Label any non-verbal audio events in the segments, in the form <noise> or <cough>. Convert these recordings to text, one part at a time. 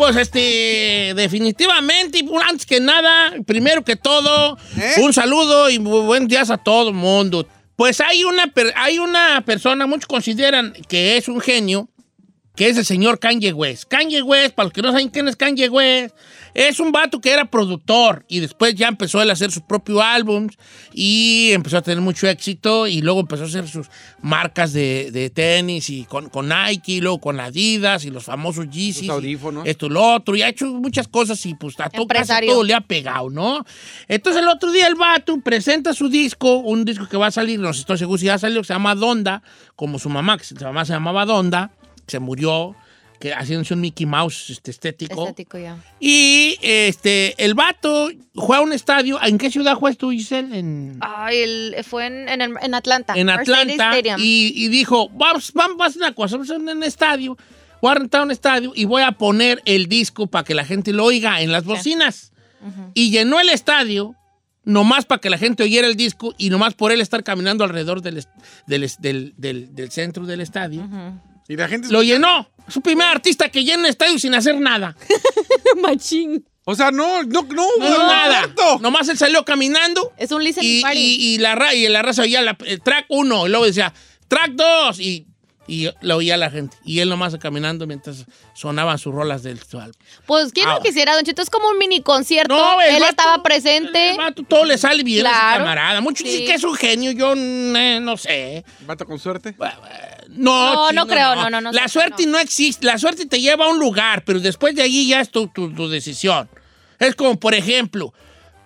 pues este, definitivamente, y antes que nada, primero que todo, ¿Eh? un saludo y bu- buen días a todo el mundo. Pues hay una, hay una persona, muchos consideran que es un genio, que es el señor Kanye West. Kanye West, para los que no saben quién es Kanye West, es un vato que era productor y después ya empezó él a hacer sus propios álbums y empezó a tener mucho éxito y luego empezó a hacer sus marcas de, de tenis y con, con Nike, y luego con Adidas y los famosos Yeezys. audífonos. Esto y lo otro, y ha hecho muchas cosas y pues a todo, casi todo le ha pegado, ¿no? Entonces el otro día el vato presenta su disco, un disco que va a salir, no sé, estoy seguro si ya salió, que se llama Donda, como su mamá, que su mamá se llamaba Donda, se murió, que haciéndose un Mickey Mouse este, estético. Estético ya. Y este, el vato fue a un estadio. ¿En qué ciudad juegas tú, Giselle? En, Ay, el- fue en, en, en Atlanta. en Atlanta. Y, y dijo, vamos, vamos a hacer una cosa, vamos a hacer un estadio. Voy a rentar un estadio y voy a poner el disco para que la gente lo oiga en las bocinas. Y llenó el estadio nomás para que la gente oyera el disco y nomás por él estar caminando alrededor del, del, del- del- del centro del estadio. Y la gente... Lo llenó. Es su primer artista que llena un estadio sin hacer nada. <laughs> Machín. O sea, no, no, no, No, no, nada. Nomás él salió caminando Es un listening y, party. y- y la, ra- y la raza oía la- el track 1 y luego decía track 2 y, y lo oía la gente. Y él nomás caminando mientras sonaban sus rolas del su álbum. Pues, ¿quién Ah. no quisiera, Don Cheto? Es como un mini concierto. No, el Él vato- estaba presente. El vato todo le sale bien a ese Claro. camarada. Muchos Sí. dicen que es un genio, yo mm, no sé. Vato con suerte. No, No, chino, no creo, no, no, no La suerte no. no. existe. La suerte te lleva a un lugar, pero después de allí ya es tu, tu- tu decisión. Es como, por ejemplo,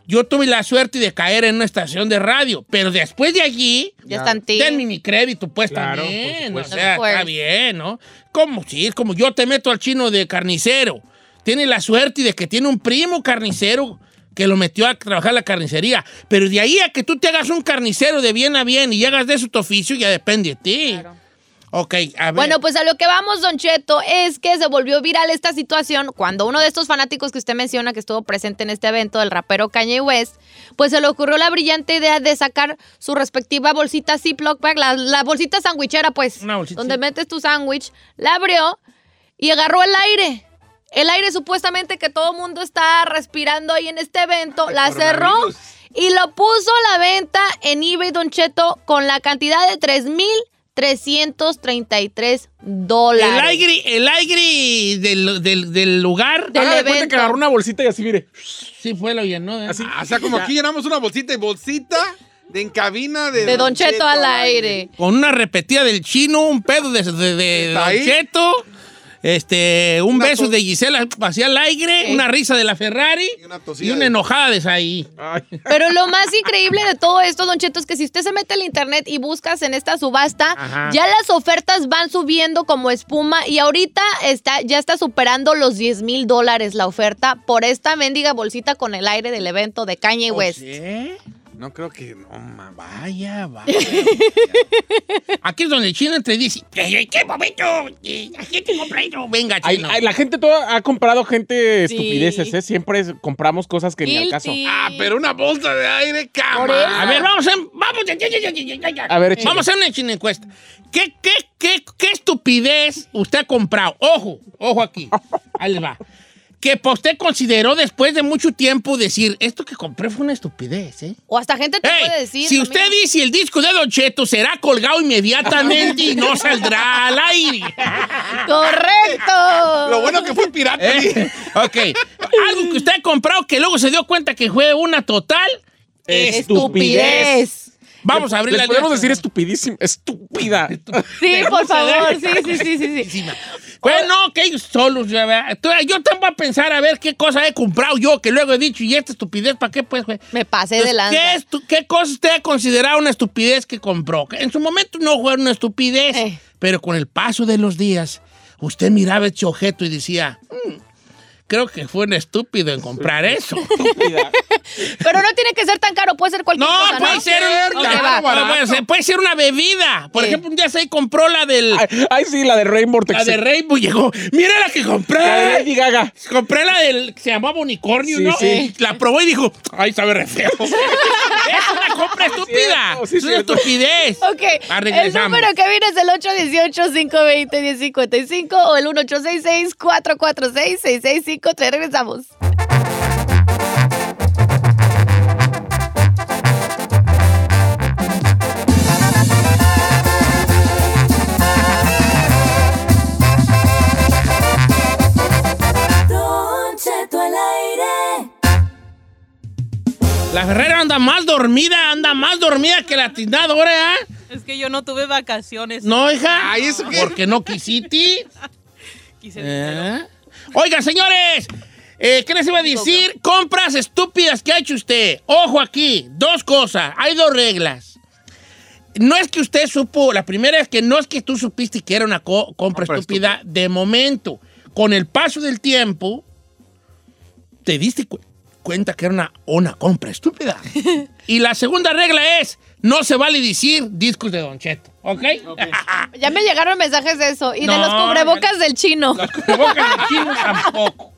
yo tuve la suerte de caer en una estación de radio, pero después de allí, Ya está en ti. denme mi crédito, pues Claro, también. O sea, está bien, ¿no? Como si es como yo te meto al chino de carnicero. Tiene la suerte de que tiene un primo carnicero que lo metió a trabajar la carnicería. Pero de ahí a que tú te hagas un carnicero de bien a bien y hagas de eso tu oficio, ya depende de ti. Claro. Ok, a ver. Bueno, pues a lo que vamos, Don Cheto, es que se volvió viral esta situación cuando uno de estos fanáticos que usted menciona que estuvo presente en este evento, el rapero Kanye West, pues se le ocurrió la brillante idea de sacar su respectiva bolsita Ziploc bag, la, la bolsita sandwichera, pues, Una bolsita, donde metes tu sándwich, la abrió y agarró el aire. El aire supuestamente que todo el mundo está respirando ahí en este evento, la cerró y lo puso a la venta en eBay Don Cheto con la cantidad de 3,333 dólares. el aire, el aire del, del- del lugar. Del Haga de cuenta que agarró una bolsita y así, mire. Sí, fue lo llenó. ¿eh? Así. O sea, como aquí llenamos una bolsita y bolsita de en cabina de... De Don Cheto al aire. Con una repetida del chino, un pedo de, de, de ¿Está Don ahí? Cheto, este, un Una beso de Gisela hacia el aire, una risa de la Ferrari Y una y una enojada de Saí. Ay. Pero lo más increíble de todo esto, Don Cheto, es que si usted se mete al internet y buscas en esta subasta, Ajá. ya las ofertas van subiendo como espuma y ahorita está, ya está superando los 10 mil dólares la oferta por esta mendiga bolsita con el aire del evento de Kanye West. ¿Eh? No creo que... No, ma, va. Vaya, vaya. Aquí es donde el chino entre dice, ¿qué, qué momento? ¿Qué te compré yo? Venga, Ay, chino. ay, la gente toda ha comprado gente estupideces, ¿eh? Siempre es- compramos cosas que ni al caso. Guilty. Ah, pero una bolsa de aire, Por cama. eso. A ver, vamos a, vamos, ya. A ver, échale. vamos a hacer una china encuesta. ¿Qué, qué, qué, ¿Qué estupidez usted ha comprado? Ojo, ojo aquí. Ahí les va. Que usted consideró después de mucho tiempo decir, esto que compré fue una estupidez, ¿eh? O hasta gente te puede decir. si también. usted dice el disco de Don Cheto será colgado inmediatamente y no saldrá al aire. <laughs> ¡Correcto! Lo bueno que fue pirata. ¿Eh? Ok. Algo que usted ha comprado que luego se dio cuenta que fue una total Estupidez. Vamos a abrir la podemos decir estupidísimo, estúpida. <laughs> Sí, por favor. Sí, sí, sí, sí, sí. Bueno, que ellos solos, Yo también voy a pensar a ver qué cosa he comprado yo, que luego he dicho, y esta estupidez, ¿para qué pues, güey? Me pasé de Entonces, lanza. ¿qué, ¿Qué cosa usted ha considerado una estupidez que compró? En su momento no fue una estupidez, Eh. pero con el paso de los días, usted miraba este objeto y decía, "Mm, creo que fue un estúpido en comprar eso. <laughs> Pero no tiene que ser tan caro, puede ser cualquier No, cosa, puede ser, un- Ok, no, va. no, puede ser- puede ser una bebida. Por Sí. ejemplo, un día se compró la del Ay, ay, sí, la de Rainbow la de Rainbow llegó. Mira la que La de compré. Lady Gaga. Compré la del que se llamaba unicornio, Sí, ¿no? sí. La probó y dijo, ay, sabe re feo. <laughs> es una compra estúpida. es una estupidez. Ok, Ah, el número que viene es el 818-520-1055 o el 1866-446-6653. Regresamos. Don Cheto al aire. La Ferrera anda más dormida, anda más dormida que la tindadora, ¿eh? Es que yo no tuve vacaciones. No, hija. Ay, ¿eso qué? Porque no quisiste. <laughs> Quise. ¿Eh? Oigan, señores, eh, ¿qué les iba a decir? Compras estúpidas que ha hecho usted. Ojo aquí, dos cosas. Hay dos reglas. No es que usted supo, la primera es que no es que tú supiste que era una co- compra Compra estúpida de momento. Con el paso del tiempo, te diste cu- cuenta que era una, una compra estúpida. <laughs> y la segunda regla es, no se vale decir discos de Don Cheto, ¿ok? <laughs> Ya me llegaron mensajes de eso. Y de los cubrebocas del chino. Los cubrebocas de chino tampoco.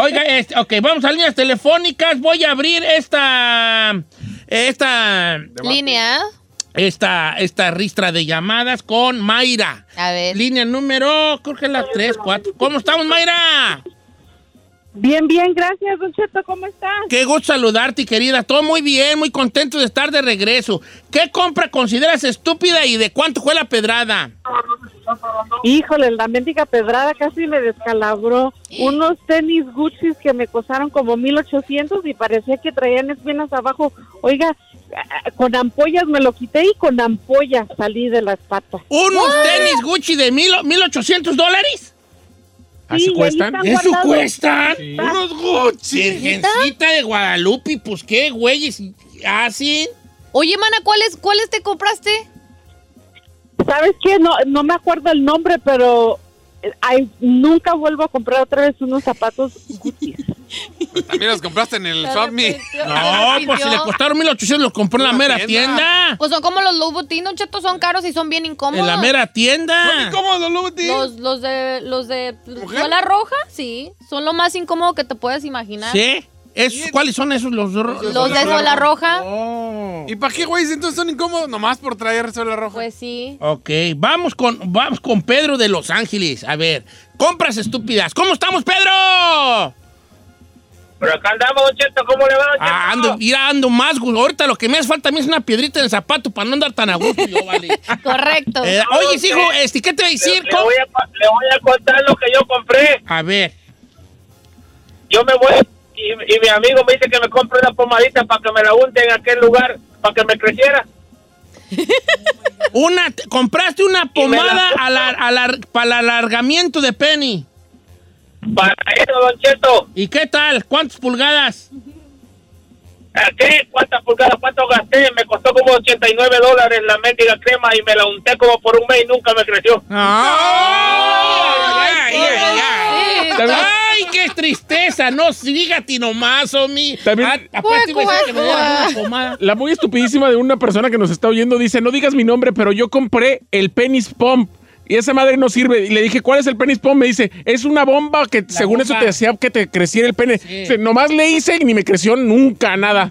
Oiga, este, ok, vamos a líneas telefónicas. Voy a abrir esta. Esta. Línea. Esta, esta ristra de llamadas con Mayra. A ver. Línea número, creo que es la 3, 4. ¿Cómo estamos, Mayra? Bien, bien, gracias, Don Cheto, ¿cómo estás? Qué gusto saludarte, querida. Todo muy bien, muy contento de estar de regreso. ¿Qué compra consideras estúpida y de cuánto fue la pedrada? Híjole, la mendiga pedrada casi me descalabró. Unos tenis Gucci que me costaron como 1800 y parecía que traían espinas abajo. Oiga, eh, con ampollas me lo quité y con ampollas salí de las patas. ¿Unos tenis Gucci de mil, 1800 dólares? ¿Así Sí, y ahí cuestan? ¿Eso cuestan? Unos Gucci. Virgencita de Guadalupe, pues qué güeyes hacen. Oye, mana, ¿cuáles, ¿cuáles te compraste? ¿Sabes qué? No, no me acuerdo el nombre, pero eh, ay, nunca vuelvo a comprar otra vez unos zapatos Gucci. También los compraste en el Swap Me. No, pues si le costaron 1800, los compró en la mera tienda. tienda. Pues son como los Louboutin, Don Cheto, son caros y son bien incómodos. En la mera tienda. ¿Cómo los Louboutin? Los, los de los de ¿Mujer? suela roja, sí, son lo más incómodo que te puedes imaginar. ¿Sí? ¿Esos, ¿Cuáles son esos? Los, Los de suela roja, Oh. ¿Y para qué, güey? Entonces son incómodos nomás por traer sola roja. pues sí. Ok, vamos con, vamos con Pedro de Los Ángeles. A ver, compras estúpidas. ¿Cómo estamos, Pedro? Pero acá andamos, Don Cheto, ¿cómo le va, Don Cheto? Ah, ando, mira, ando más. Ahorita lo que me hace falta a mí es una piedrita en el zapato para no andar tan a gusto yo, vale. <laughs> Correcto. Eh, oye, hijo, este, ¿qué te voy a Le, decir? le voy a, le voy a contar lo que yo compré. A ver. Yo me voy y, y mi amigo me dice que me compre una pomadita para que me la unte en aquel lugar, para que me creciera. <laughs> Una, te- compraste una la pomada <laughs> alar- alar- para el alargamiento de Penny. Para eso, Don Cheto. ¿Y qué tal? ¿Cuántas pulgadas? ¿A ¿Qué? ¿Cuántas pulgadas? ¿Cuánto gasté? Me costó como 89 dólares la mendiga crema y me la unté como por un mes y nunca me creció. ¡Ay, ay, ay, ay! Sí, ¡Ay, qué tristeza! No, dígate nomás, Omi. También- Ah, aparte a decir que me una pomada. La muy estupidísima de una persona que nos está oyendo dice, no digas mi nombre, pero yo compré el penis pump. Y esa madre no sirve. Y le dije, ¿cuál es el penis pump? Me dice, es una bomba que según eso te hacía que te creciera el pene. Sí. Nomás le hice y ni me creció nunca nada.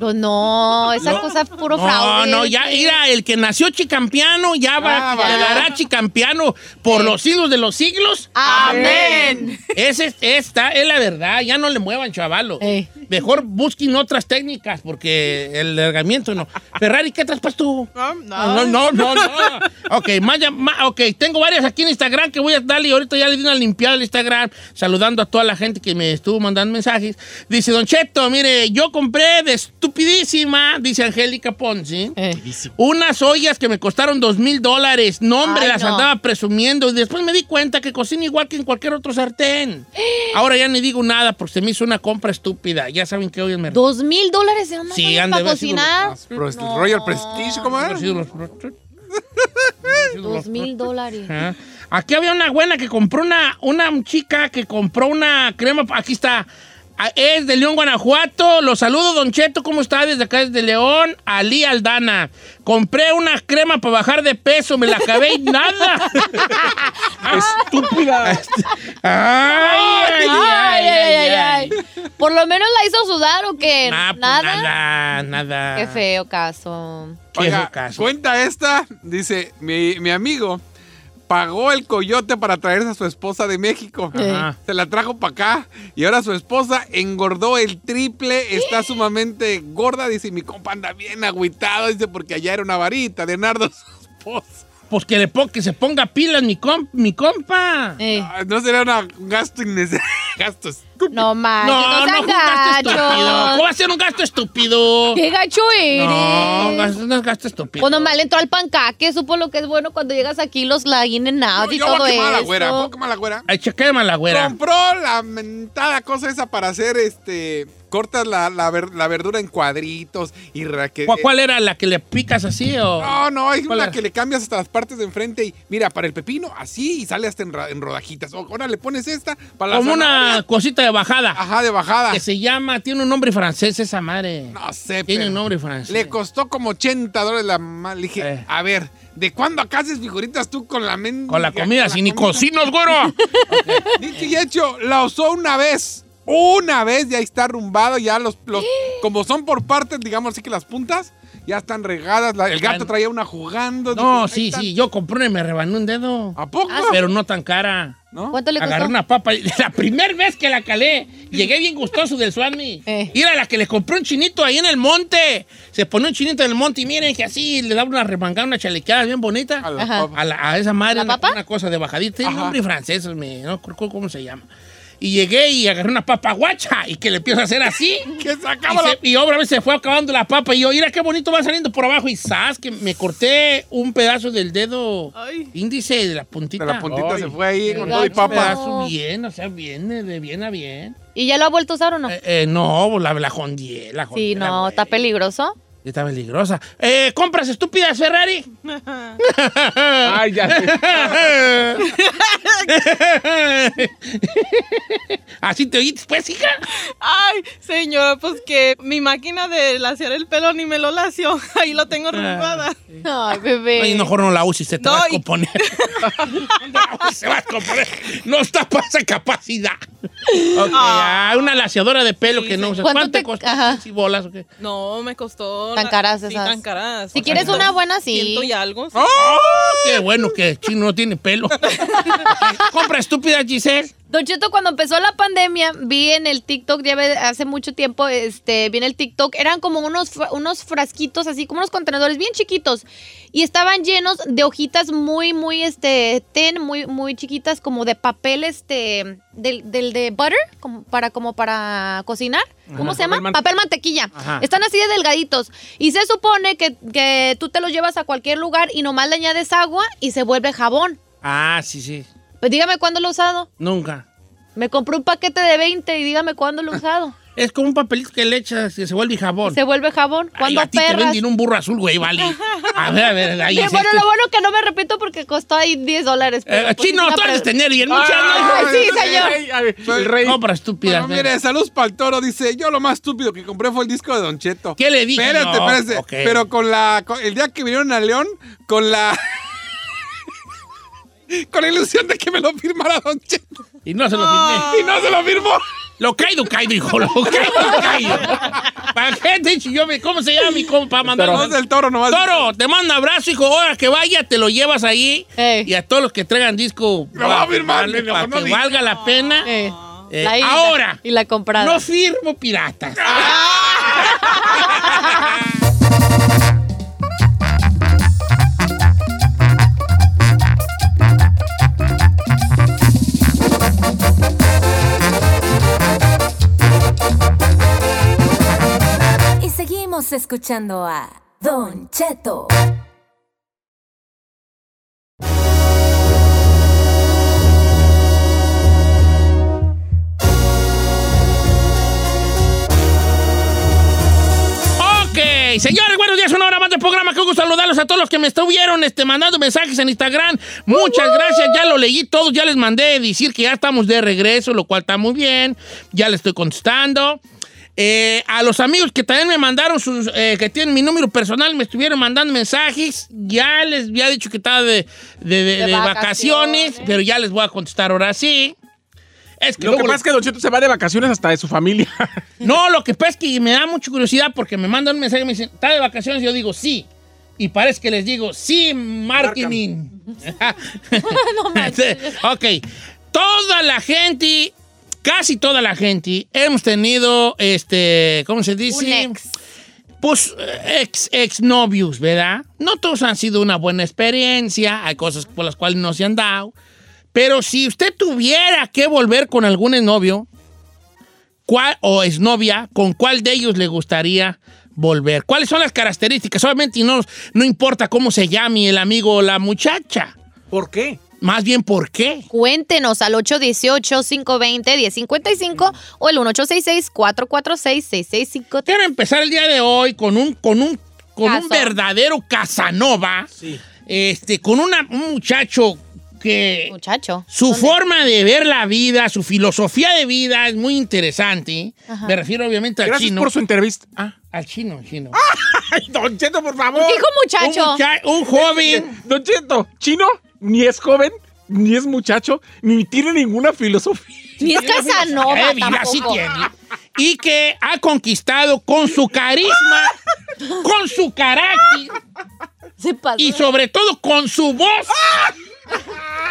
Pues no, esa cosa es puro No, fraude. no, ya, mira, el que nació chicampiano ya va, Ah, vale. quedará chicampiano por los siglos de los siglos. Amén. Ese, esta es la verdad, ya no le muevan, chavalo. Ey. Mejor busquen otras técnicas, porque el alargamiento no. Ferrari, ¿qué traspas tú? No, No, no, no, no. ok, más, más- ok, tengo varias aquí en Instagram que voy a darle. Ahorita ya le di una limpiada al Instagram, saludando a toda la gente que me estuvo mandando mensajes. Dice, Don Cheto, mire, yo compré de estupidísima, dice Angélica Ponce, Eh. unas ollas que me costaron dos mil dólares. No, hombre, Ay, las no. andaba presumiendo. Y después me di cuenta que cocina igual que en cualquier otro sartén. <gasps> Ahora ya ni digo nada porque se me hizo una compra estúpida. Ya saben que hoy el mercado. Dos mil dólares de una Sí, para sido cocinar. Pero es el Royal Prestige, ¿cómo era? <laughs> Dos mil dólares. Aquí había una buena que compró una, una chica que compró una crema. Aquí está. Ah, Es de León, Guanajuato. Los saludo, Don Cheto. ¿Cómo está? Desde acá, desde León. Ali Aldana. Compré una crema para bajar de peso. Me la acabé y <laughs> nada. Estúpida. <laughs> ay, ay, Ay, ay, ay, ay. Por lo menos la hizo sudar o qué? Ah, pues nada. nada, nada. Qué feo caso. Qué Oiga, feo caso. cuenta esta, dice, mi, mi amigo pagó el coyote para traerse a su esposa de México. Ajá. Se la trajo para acá y ahora su esposa engordó el triple, está sumamente gorda, dice, mi compa anda bien agüitado, dice, porque allá era una varita de Nardo su esposa. Pues que, le pon- que se ponga pilas mi, com- mi compa. Eh, Ah, No sería una- un gasto innecesario, <laughs> gasto estúpido. no manches, no, no, no, sean fue un gasto estúpido. ¿Cómo va a ser un gasto estúpido? ¡Qué gacho eres! No, es gasto estúpido. Cuando mal entró al pancaque, supo lo que es bueno cuando llegas aquí, los la in and out No, y yo todo la eso. güera, voy a quemar la güera. Ay, la güera. Compró la mentada cosa esa para hacer este. Cortas la, la, ver- la verdura en cuadritos y raque- ¿Cuál, cuál era la que le picas así o...? No, no, hay ¿Cuál una era? que le cambias hasta las partes de enfrente y mira, para el pepino, así y sale hasta en, ra- en rodajitas. O ahora le pones esta para la Como una cosita de bajada. Ajá, de bajada. Que se llama, tiene un nombre francés esa madre. No sé, Tiene pero un nombre francés. Le costó como 80 dólares la ma- Le dije, Eh. a ver, ¿de cuándo acá haces figuritas tú con la men Con la comida, sin ni comida? cocinos, güero. <laughs> Dicho y hecho, la usó una vez. Una vez ya está arrumbado, ya los, los <gasps> como son por partes, digamos así que las puntas ya están regadas. la- el gato traía una jugando. No, sí, está. sí, yo compré una y me rebanó un dedo. ¿A poco? Pero no tan cara. ¿No? ¿Cuánto le costó? Agarré una papa. y- <laughs> La primera vez que la calé, llegué bien gustoso del Swami. <laughs> Eh. Y era la que le compré un chinito ahí en el monte. Se pone un chinito en el monte y miren que así le daba una remangada, una chalequeada bien bonita. A la Ajá. papa. A, la- a esa madre, ¿La una, papa? una cosa de bajadita. Tiene un Ajá. nombre francés, me, no recuerdo cómo se llama. Y llegué y agarré una papa guacha y que le empiezo a hacer así. <laughs> Que Y, sacaba la... se, y otra vez se fue acabando la papa y yo, mira qué bonito va saliendo por abajo y ¡zas! que me corté un pedazo del dedo Ay. índice de la puntita. De la puntita Ay, se fue ahí con todo y Un papa. pedazo bien, o sea, bien, de bien a bien. ¿Y ya lo ha vuelto a usar o no? Eh, eh, no, la, la jondié, la jondié. sí, no, está peligroso. Está peligrosa. Eh, ¿Compras estúpidas, Ferrari? <laughs> Ay, ya. sé. <laughs> ¿Así te oíste, pues, hija? Ay, señora, pues que mi máquina de laciar el pelo ni me lo lació. <laughs> Ahí lo tengo arrugada. Ay, bebé. Ay, mejor no la uses, se te No, va a y- componer. No se va a componer. No está para esa capacidad. Ok, ah, una laciadora de pelo Sí, que no sí. usas. ¿Cuánto ¿Cuánto te te- costó? ajá. ¿Sí, bolas o qué? No, me costó. Tan caras sí, esas. tan caras. Si quieres una buena, sí. Ciento y algo. sí. ¡Oh! Qué bueno que el chino no tiene pelo. <laughs> Compra estúpida, Giselle. Don Cheto, cuando empezó la pandemia, vi en el TikTok, ya hace mucho tiempo, este, vi en el TikTok, eran como unos, unos frasquitos, así como unos contenedores bien chiquitos, y estaban llenos de hojitas muy, muy, este, ten, muy, muy chiquitas, como de papel, este, del, del de butter, como para, como para cocinar. ¿Cómo se llama? papel Papel, mante- mantequilla. Ajá. Están así de delgaditos. Y se supone que, que tú te los llevas a cualquier lugar y nomás le añades agua y se vuelve jabón. Ah, sí, sí. Pues dígame cuándo lo he usado. Nunca. Me compré un paquete de 20 y dígame cuándo lo he usado. Es como un papelito que le echas que se vuelve jabón. Se vuelve jabón. Ay, Cuando ti te perras. venden un burro azul, güey, vale. A ver, a ver, ahí Sí, <laughs> es bueno, este. lo bueno que no me repito porque costó ahí 10 dólares. Eh, pues chino, es una tú eres tener y en muchas Ay, no. sí, señor. Ay, ay, el rey. Compra estúpidas. Bueno, mire, saludos para el toro. Dice, yo lo más estúpido que compré fue el disco de Don Cheto. ¿Qué le dije? Espérate, No, espérate. Pero con la. con- el día que vinieron a León, con la. Con la ilusión de que me lo firmara Don Cheto. Y no se lo firmé. Y no se lo firmó. Lo caído, caído, hijo. Lo caído, caído. ¿Para qué te yo? me- ¿Cómo se llama mi compa? Mandar No es del toro nomás. Toro, te mando un abrazo, hijo. Ahora que vaya, te lo llevas ahí. Y a todos los que traigan disco. Lo va a firmar, para, amor, no que valga la pena. Eh, Eh, la ahora, Y la comprada. no firmo piratas. Y escuchando a Don Cheto. Ok, señores, buenos días. Una hora más del programa. Qué gusto saludarlos a todos los que me estuvieron este, mandando mensajes en Instagram. Muchas gracias, ya lo leí todos, ya les mandé decir que ya estamos de regreso, lo cual está muy bien. Ya les estoy contestando. Eh, a los amigos que también me mandaron sus, eh, que tienen mi número personal, me estuvieron mandando mensajes. Ya les había dicho que estaba de, de- de- de vacaciones, vacaciones. pero ya les voy a contestar ahora sí. Es que Lo que pasa es que Don Cheto se va de vacaciones hasta de su familia. <laughs> no, lo que pasa es que me da mucha curiosidad porque me mandan un mensaje y me dicen, ¿está de vacaciones? Y yo digo, sí. Y parece que les digo, sí, marketing. <laughs> <laughs> ok. Toda la gente, casi toda la gente, hemos tenido, este, ¿cómo se dice? Un ex. Pues ex, ex novios, ¿verdad? No todos han sido una buena experiencia, hay cosas por las cuales no se han dado. Pero si usted tuviera que volver con algún novio, ¿cuál o exnovia, con cuál de ellos le gustaría volver? ¿Cuáles son las características? Obviamente no, no importa cómo se llame el amigo o la muchacha. ¿Por qué? Más bien, ¿por qué? Cuéntenos al 818-520-1055 o el 1866-446-6653. Quiero empezar el día de hoy con un, con un, con un verdadero Casanova. Este, con una- un muchacho que Muchacho. Su ¿dónde? forma de ver la vida, su filosofía de vida es muy interesante. Me refiero obviamente al Gracias chino. por su entrevista. Ah. Al chino, chino. <laughs> Ay, Don Cheto, por favor. Dijo muchacho. Un, mucha- un joven. <laughs> Don Cheto, chino ni es joven, ni es muchacho, ni tiene ninguna filosofía. Ni es Casanova Eh, tampoco. tiene. Y que ha conquistado con su carisma, con su carácter Se pasó. y sobre todo con su voz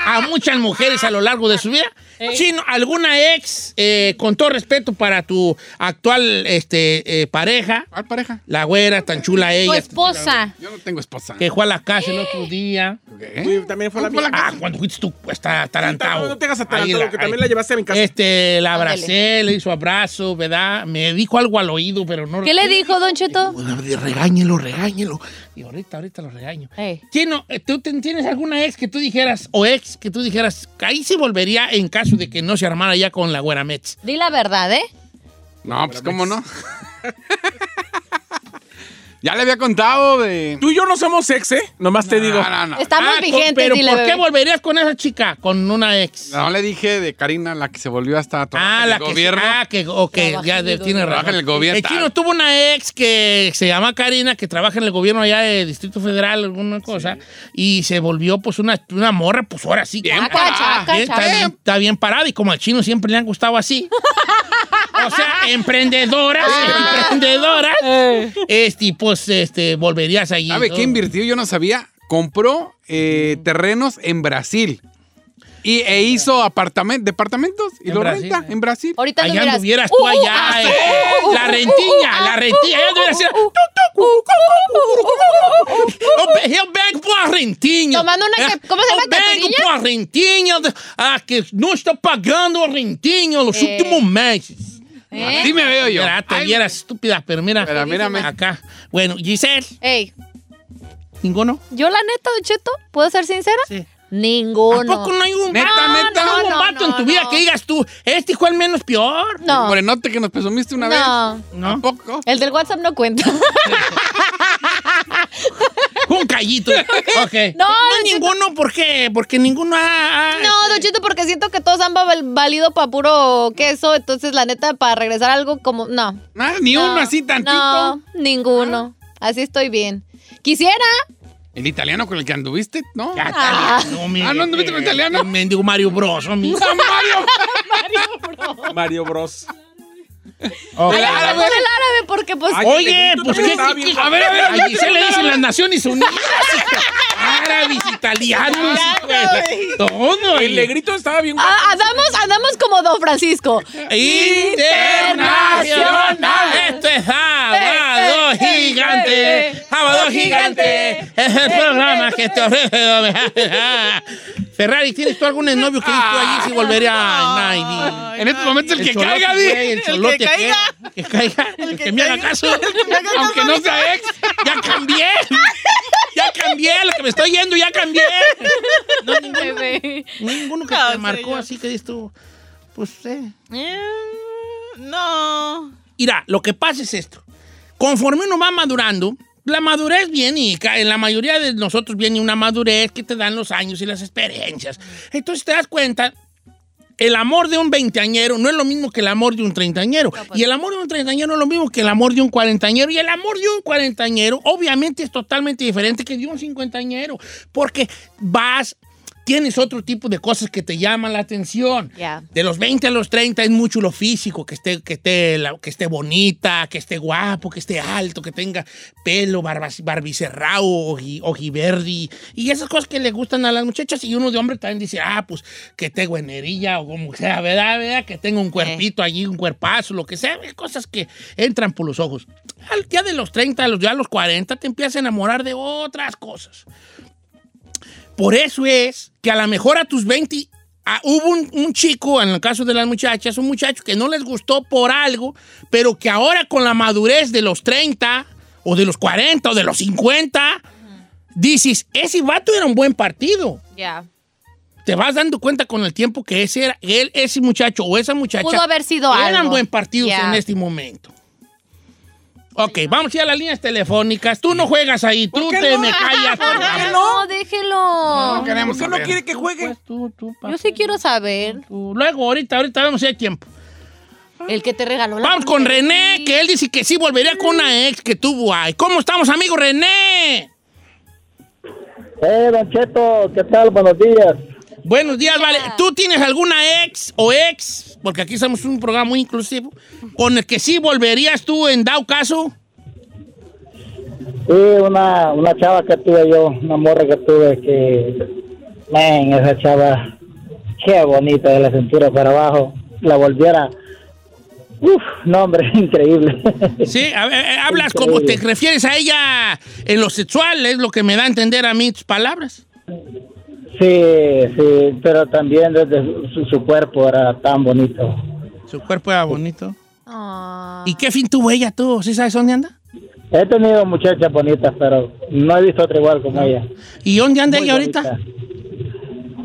a muchas mujeres a lo largo de su vida. Chino, ¿alguna ex, eh, con todo respeto para tu actual este, eh, pareja, ¿Cuál pareja? la güera tan chula Tu ella, esposa. Yo no tengo esposa. que fue a la casa el otro día? Sí, también fue la mía. Ah, cuando fuiste tú, está atarantado. No te hagas atarantado, la- que también ahí. la llevaste a mi casa. Este, la abracé, le hizo abrazo, ¿verdad? Me dijo algo al oído, pero no... ¿Qué le dijo, Don Cheto? Regáñelo, regáñelo. Y ahorita, ahorita lo regaño. Ey. Chino, eh, ¿tú tienes alguna ex que tú dijeras, o ex que tú dijeras, que ahí sí volvería en caso de que no se armara ya con la güera Mets? Di la verdad, ¿eh? No, pues cómo no. <laughs> ya le había contado de. Tú y yo no somos ex, ¿eh? Nomás te digo. No, no, no. Estamos Ah, con- vigentes, Pero dile, ¿por qué volverías con esa chica? Con una ex. No le dije de Karina, la que se volvió hasta trabajar Ah, en la el que gobierno. Ah, que, ok, ya de- tiene razón. Trabaja en el gobierno. El chino tuvo una ex que se llama Karina, que trabaja en el gobierno allá de Distrito Federal, alguna cosa, y se volvió pues una, una morra, pues ahora sí. Bien parada. Chaca, bien, chaca. está, bien, está bien parada, y como al chino siempre le han gustado así. <laughs> o sea, emprendedoras, emprendedoras. Este, pues, este, volverías allí. ¿Sabe ¿no? qué invirtió? Yo no sabía. Compró eh, terrenos en Brasil. Y, e hizo apartament- departamentos y En lo Brasil, renta eh. en Brasil. Ahorita Allá anduvieras, anduvieras "Uh, tú uh, allá, ah, eh, uh, uh, la uh, uh, la uh, rentiña, allá uh, anduvieras así, uh, uh, eu vengo por rentinha. Tomando una que- ¿cómo se llama, Eu vengo por rentinha, ah, que não estou pagando rentinha los Eh. últimos meses. ¿Eh? Así me veo yo. Mira, te vieras estúpida, pero mira. Pero mírame. Acá. Bueno, Giselle, Ey, ¿ninguno? yo la neta, Don Cheto, ¿puedo ser sincera? Sí. Ninguno. ¿A poco no hay un Neta, vato, neta. no hay un No, vato en no, tu vida que digas tú, este fue el menos peor? No. El morenote que nos presumiste una No. vez. ¿No? ¿Tampoco? El del WhatsApp no cuenta. <laughs> <laughs> Un callito. <laughs> Ok. No, no Cheto. ninguno, ¿por qué? Porque ninguno ha... ha- No, Don Cheto, porque siento que todos han val- valido para puro queso. Entonces, la neta, para regresar a algo como. No. Nada, ni no, uno así tantito. No, ninguno. Así estoy bien. Quisiera. El italiano con el que anduviste, ¿no? Ya, Ah. italiano, mi- Ah, ¿no anduviste con eh, italiano? el mendigo Mario Bros. mi. <laughs> <laughs> Mario Bros. <laughs> Ok. Ay, hablamos del árabe, porque pues. Ay, Oye, pues qué... bien a ver, a ver, a Giselle le dicen las Naciones Unidas. Árabes, <laughs> italianos, y pues, todo. El negrito estaba bien Ah, andamos, andamos como Don Francisco. Internacional. Esto es Eh, eh, Gigante. Sábado Gigante. Es el programa que te ofrece. <laughs> Ferrari, ¿tienes tú algún novio que dices tú allí si volvería a Navy? En estos momentos el, que cholote, caiga, di. El cholote, que caiga. Que caiga. El que me haga caso. Aunque no sea ex. Ya cambié. Ya cambié. Lo que me estoy yendo, ya cambié. No, ninguno, ninguno que No, te marcó así que dices tú. Pues, eh. Eh, no. Mira, lo que pasa es esto. Conforme uno va madurando, la madurez viene, y en la mayoría de nosotros viene una madurez que te dan los años y las experiencias. Entonces te das cuenta, el amor de un veinteañero no es lo mismo que el amor de un treintañero. Y el amor de un treintañero no es lo mismo que el amor de un cuarentañero. Y el amor de un cuarentañero obviamente es totalmente diferente que de un cincuentañero. Porque vas... Tienes otro tipo de cosas que te llaman la atención. De los 20 a los 30 es mucho lo físico, que esté, que esté, la- que esté bonita, que esté guapo, que esté alto, que tenga pelo, barbicerrao, oji- ojiverdi, y esas cosas que le gustan a las muchachas. Y uno de hombre también dice, ah, pues que tengo energía o como sea, ¿verdad? ¿verdad? Que tengo un cuerpito allí, un cuerpazo, lo que sea, cosas que entran por los ojos. Al- Ya de los 30, a los, ya a los 40, te empiezas a enamorar de otras cosas. Por eso es que a lo mejor a tus 20 ah, hubo un, un chico, en el caso de las muchachas, un muchacho que no les gustó por algo, pero que ahora con la madurez de los 30 o de los 40 o de los 50, dices, ese vato era un buen partido. Ya. Te vas dando cuenta con el tiempo que ese era, él, ese muchacho o esa muchacha Pudo haber sido eran algo. buen partidos en este momento. Ok, vamos a ir a las líneas telefónicas. Tú no juegas ahí, tú qué te no? me callas. ¿Por qué no? Déjelo. No queremos ¿Por qué no quiere que juegue? Pues tú, tú, Yo sí quiero saber. tú. Luego, ahorita, ahorita vamos a ir tiempo. El que te regaló la Vamos con. René, que él dice que sí volvería con una ex que tuvo ahí. ¿Cómo estamos, amigo René? Eh, Don Cheto, ¿qué tal? Buenos días. Buenos días, vale. ¿Tú tienes alguna ex o ex, porque aquí estamos en un programa muy inclusivo, con el que sí volverías tú en dado caso? Sí, una, una chava que tuve yo, una morra que tuve que, man, esa chava, qué bonita de la cintura para abajo, la volviera, uf, no hombre, <laughs> increíble. Sí, a ver, eh, hablas como te refieres a ella en lo sexual, es lo que me da a entender a mí tus palabras. Sí, sí, pero también desde su, su cuerpo era tan bonito. Su cuerpo era bonito. Ah. ¿Y qué fin tuvo ella tú? ¿Sí sabes dónde anda? He tenido muchachas bonitas, pero no he visto otra igual como ella. ¿Y dónde anda Muy ella ahorita?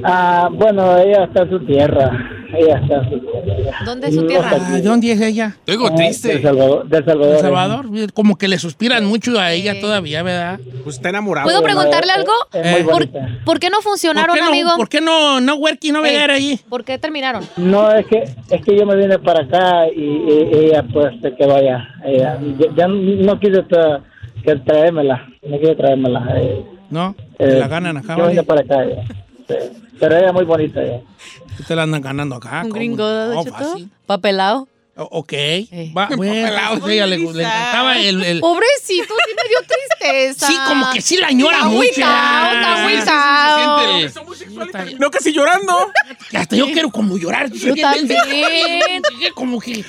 Ah, bueno, ella está en su tierra. Ella está. ¿Dónde es su tierra? Ah, ¿De dónde es ella? Te oigo Ah, triste. De Salvador. De Salvador. ¿De Salvador? Como que le suspiran mucho a ella todavía, ¿verdad? Pues está enamorado. ¿Puedo preguntarle algo? muy ¿Por, por qué no ¿Por funcionaron, qué no, amigo? ¿Por qué no, no working, no Ey, ver ahí? ¿Por qué terminaron? No, es que es que yo me vine para acá y, y- ella pues se quedó allá. Ella, ya, ya no quise tra- que traérmela, no quise traérmela. eh, No, eh, la ganan acá, Yo vine para acá. ella. Sí. Pero ella es muy bonita. ella. Te la andan ganando acá. Un ¿cómo? gringo, No, fácil. Papelado. Ok. Eh. Va, bueno, pues, ella le, le encantaba el... el- Pobrecito, sí me dio tristeza. Sí, como que sí la añora Está mucho. está Ah, agüitao. No, casi llorando. Hasta yo quiero como llorar. Yo también. Como que,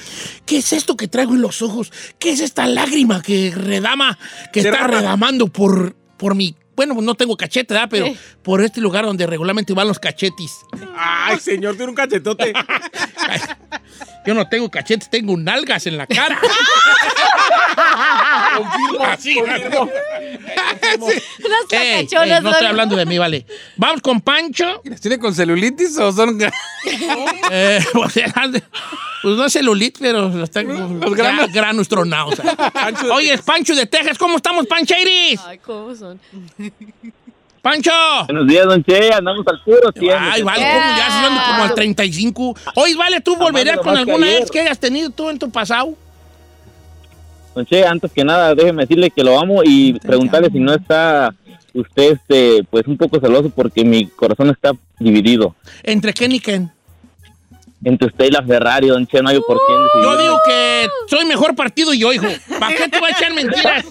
¿qué es esto que traigo en los ojos? ¿Qué es esta lágrima que redama, que está redamando por, por mi... Bueno, no tengo cachete, ¿verdad? Pero Eh. por este lugar donde regularmente van los cachetis. Ay, señor, tiene un cachetote. <laughs> Yo no tengo cachetes, tengo nalgas en la cara. <laughs> Así. Ey, ey, cacachonas, no estoy hablando de mí, vale. Vamos con Pancho. ¿Tiene con celulitis o son.? <laughs> Eh, o sea, pues no es celulit, pero los tengo Los granos. gra- granos tronados. Oye, es Pancho de Texas. ¿Cómo estamos, Pancheiris? Ay, ¿cómo son? ¡Pancho! Buenos días, don Che, andamos al puro tiempo. Ay, vale, ¿cómo ya se ando como al 35? Oye, vale, ¿tú volverías con alguna ex que hayas tenido tú en tu pasado? Don Che, antes que nada, déjeme decirle que lo amo y preguntarle si no está usted, este, pues un poco celoso porque mi corazón está dividido ¿Entre quién y quién? Entre usted y la Ferrari, don Che, no hay por quién decidir. Yo digo que soy mejor partido yo, hijo. ¿Para qué te voy a echar mentiras?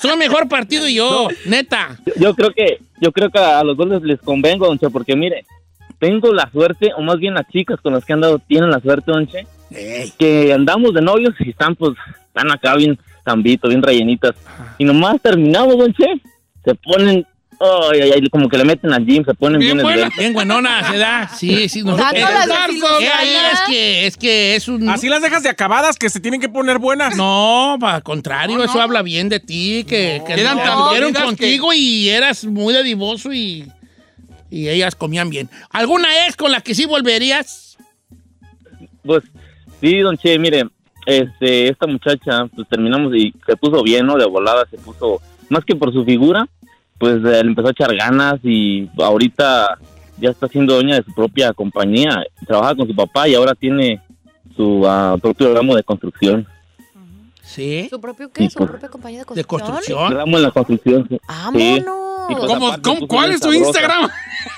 Soy mejor partido yo, neta. Yo- Yo creo que, yo creo que a los dos les, les convengo, don Che, porque mire, tengo la suerte, o más bien las chicas con las que he andado tienen la suerte, don Che, Ey, que andamos de novios y están pues, están acá bien zambito, bien rellenitas. Y nomás terminamos, don Che, se ponen, ay, ay, ay, como que le meten al gym, se ponen bien, Bien buena. bien buenona, ¿se da? Sí, sí. No, Dando es, las es- es que, es que es un... Así las dejas de acabadas que se tienen que poner buenas. No, al contrario, eso habla bien de ti, que, que Eran no, tan unidas contigo y eras muy dadivoso y, y ellas comían bien. ¿Alguna ex con la que sí volverías? Pues sí, don Che, mire, este, esta muchacha, pues terminamos y se puso bien, ¿no? De volada se puso más que por su figura, pues eh, le empezó a echar ganas y ahorita ya está siendo dueña de su propia compañía. Trabaja con su papá y ahora tiene su ah, propio ramo de construcción. Sí. ¿Su propio qué? ¿Su pues, propia compañía de De construcción? construcción. Ramo en la construcción. sí. ¡Vámonos! Y pues ¿Cómo- aparte cómo- ¿Cuál bien es tu. Instagram?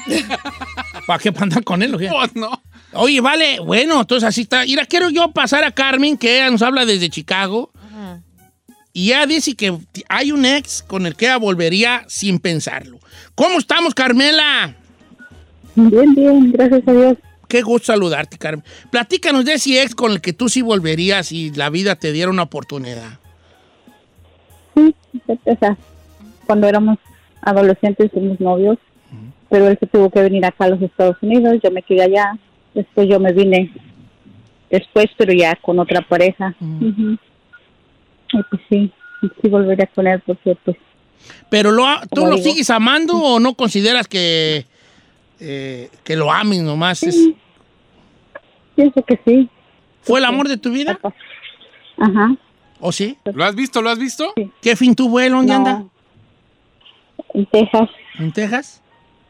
<laughs> ¿Para qué andan con él? Pues no. Oye, vale, bueno, entonces así está. Mira, quiero yo pasar a Carmen, que ella nos habla desde Chicago. Y ella dice que hay un ex con el que ella volvería sin pensarlo. ¿Cómo estamos, Carmela? Bien, bien, gracias a Dios. Qué gusto saludarte, Carmen. Platícanos de ese ex con el que tú sí volverías si la vida te diera una oportunidad. Sí, o sea, cuando éramos adolescentes fuimos novios, pero él se tuvo que venir acá a los Estados Unidos, yo me quedé allá, después yo me vine después, pero ya con otra pareja. Ujú. Y pues sí, sí volvería con él porque pues Pero lo, ¿tú lo digo. sigues amando o no consideras que, eh, que lo ames nomás? Es- pienso que sí. ¿Fue el amor de tu vida? Ajá. ¿O sí? ¿Lo has visto? ¿Lo has visto? ¿Qué fin tuvo él? ¿Dónde No. anda? En Texas. ¿En Texas?